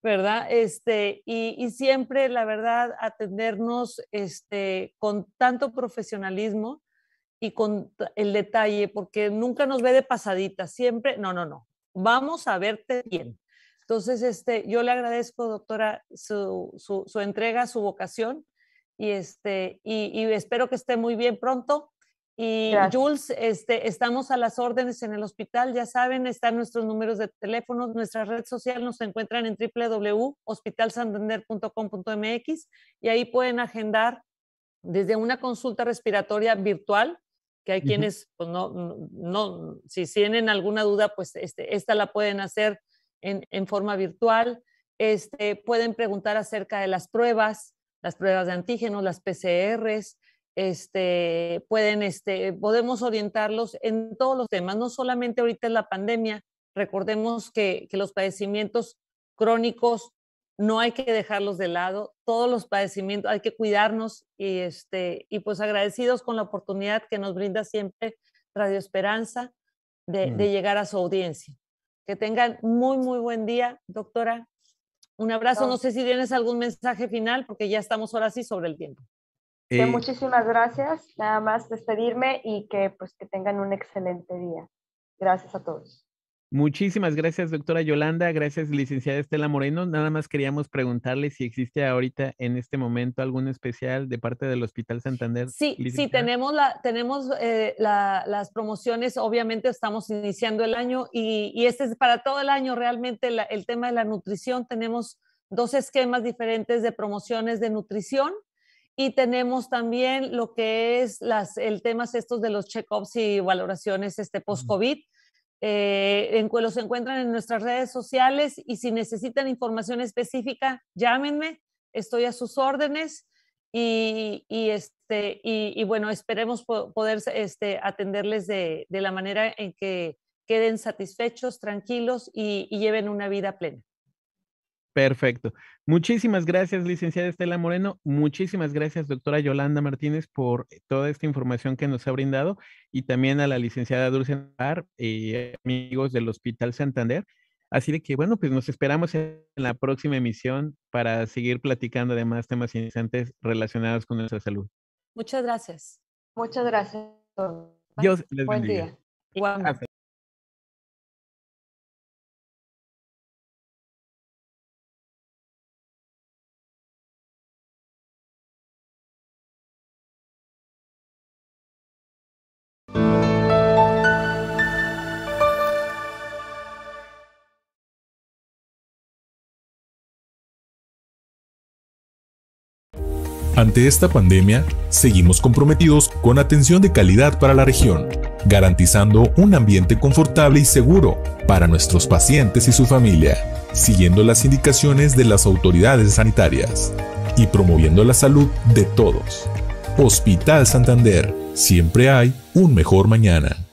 ¿verdad? Este, y, y siempre, la verdad, atendernos este, con tanto profesionalismo y con el detalle, porque nunca nos ve de pasadita, siempre, no, no, no, vamos a verte bien. Entonces, este, yo le agradezco, doctora, su, su, su entrega, su vocación, y, este, y, y espero que esté muy bien pronto. Y Gracias. Jules, este, estamos a las órdenes en el hospital, ya saben, están nuestros números de teléfono, nuestra red social nos encuentran en www.hospitalsantander.com.mx y ahí pueden agendar desde una consulta respiratoria virtual, que hay quienes, pues no, no, no- si tienen alguna duda, pues este, esta la pueden hacer en, en forma virtual. Este, pueden preguntar acerca de las pruebas, las pruebas de antígenos, las PCRs, este, pueden, este, podemos orientarlos en todos los temas, no solamente ahorita en la pandemia. Recordemos que, que los padecimientos crónicos no hay que dejarlos de lado, todos los padecimientos, hay que cuidarnos y, este, y pues agradecidos con la oportunidad que nos brinda siempre Radio Esperanza de, Mm. de llegar a su audiencia. Que tengan muy, muy buen día, doctora. Un abrazo. No. No sé si tienes algún mensaje final, porque ya estamos ahora sí sobre el tiempo. Que Eh, muchísimas gracias, nada más despedirme y que pues que tengan un excelente día. Gracias a todos. Muchísimas gracias, doctora Yolanda. Gracias, licenciada Estela Moreno. Nada más queríamos preguntarle si existe ahorita en este momento algún especial de parte del Hospital Santander. Sí, sí, tenemos, la, tenemos eh, la- las promociones, obviamente estamos iniciando el año y, y este es para todo el año realmente la- el tema de la nutrición. Tenemos dos esquemas diferentes de promociones de nutrición y tenemos también lo que es las, el tema estos de los check-ups y valoraciones este, post-COVID. Eh, en, los encuentran en nuestras redes sociales y si necesitan información específica, llámenme, estoy a sus órdenes y, y, este, y, bueno, esperemos po- poder este, atenderles de, de la manera en que queden satisfechos, tranquilos y lleven una vida plena. Perfecto. Muchísimas gracias, licenciada Estela Moreno. Muchísimas gracias, doctora Yolanda Martínez, por toda esta información que nos ha brindado y también a la licenciada Dulce Navar y amigos del Hospital Santander. Así de que, bueno, pues nos esperamos en la próxima emisión para seguir platicando de más temas interesantes relacionados con nuestra salud. Muchas gracias. Muchas gracias. Dios les Buen bendiga. día. Ante esta pandemia, seguimos comprometidos con atención de calidad para la región, garantizando un ambiente confortable y seguro para nuestros pacientes y su familia, siguiendo las indicaciones de las autoridades sanitarias y promoviendo la salud de todos. Hospital Santander, siempre hay un mejor mañana.